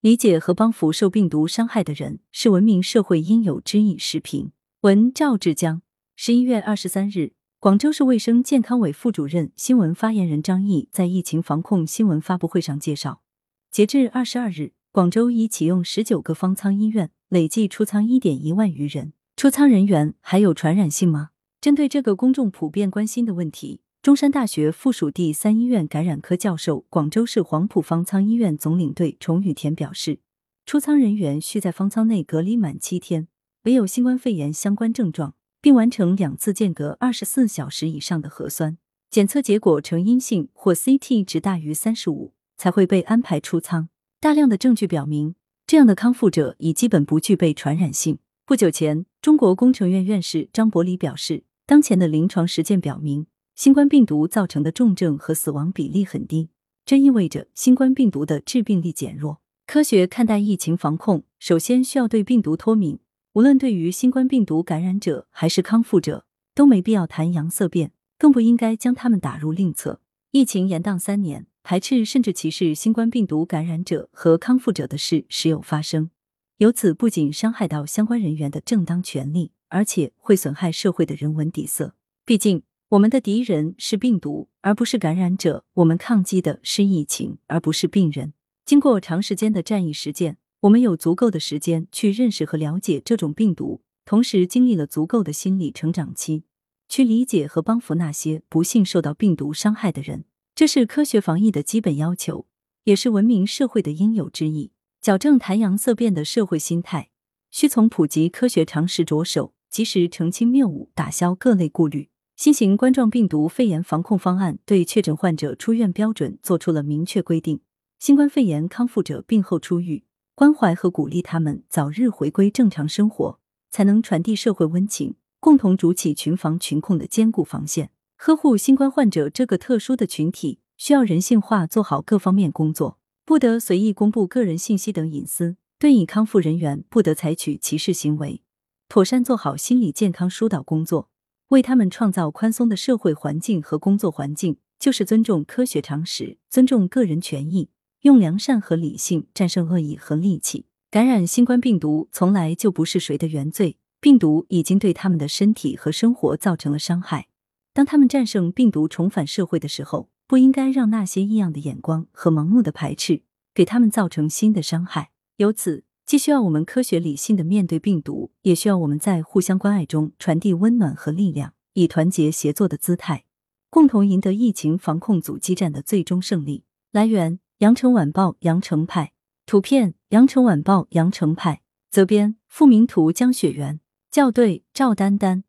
理解和帮扶受病毒伤害的人，是文明社会应有之义。视频文赵志江，十一月二十三日，广州市卫生健康委副主任、新闻发言人张毅在疫情防控新闻发布会上介绍，截至二十二日，广州已启用十九个方舱医院，累计出舱一点一万余人。出舱人员还有传染性吗？针对这个公众普遍关心的问题。中山大学附属第三医院感染科教授、广州市黄埔方舱医院总领队崇雨田表示，出舱人员需在方舱内隔离满七天，唯有新冠肺炎相关症状，并完成两次间隔二十四小时以上的核酸检测结果呈阴性或 CT 值大于三十五，才会被安排出舱。大量的证据表明，这样的康复者已基本不具备传染性。不久前，中国工程院院士张伯礼表示，当前的临床实践表明。新冠病毒造成的重症和死亡比例很低，这意味着新冠病毒的致病力减弱。科学看待疫情防控，首先需要对病毒脱敏。无论对于新冠病毒感染者还是康复者，都没必要谈阳色变，更不应该将他们打入另册。疫情延宕三年，排斥甚至歧视新冠病毒感染者和康复者的事时有发生，由此不仅伤害到相关人员的正当权利，而且会损害社会的人文底色。毕竟。我们的敌人是病毒，而不是感染者；我们抗击的是疫情，而不是病人。经过长时间的战役实践，我们有足够的时间去认识和了解这种病毒，同时经历了足够的心理成长期，去理解和帮扶那些不幸受到病毒伤害的人。这是科学防疫的基本要求，也是文明社会的应有之义。矫正谈阳色变的社会心态，需从普及科学常识着手，及时澄清谬误，打消各类顾虑。新型冠状病毒肺炎防控方案对确诊患者出院标准作出了明确规定。新冠肺炎康复者病后出狱，关怀和鼓励他们早日回归正常生活，才能传递社会温情，共同筑起群防群控的坚固防线。呵护新冠患者这个特殊的群体，需要人性化做好各方面工作，不得随意公布个人信息等隐私。对已康复人员，不得采取歧视行为，妥善做好心理健康疏导工作。为他们创造宽松的社会环境和工作环境，就是尊重科学常识，尊重个人权益，用良善和理性战胜恶意和戾气。感染新冠病毒从来就不是谁的原罪，病毒已经对他们的身体和生活造成了伤害。当他们战胜病毒重返社会的时候，不应该让那些异样的眼光和盲目的排斥给他们造成新的伤害。由此。既需要我们科学理性的面对病毒，也需要我们在互相关爱中传递温暖和力量，以团结协作的姿态，共同赢得疫情防控阻击战的最终胜利。来源：羊城晚报羊城派，图片：羊城晚报羊城派，责编：付明图江雪源，校对：赵丹丹。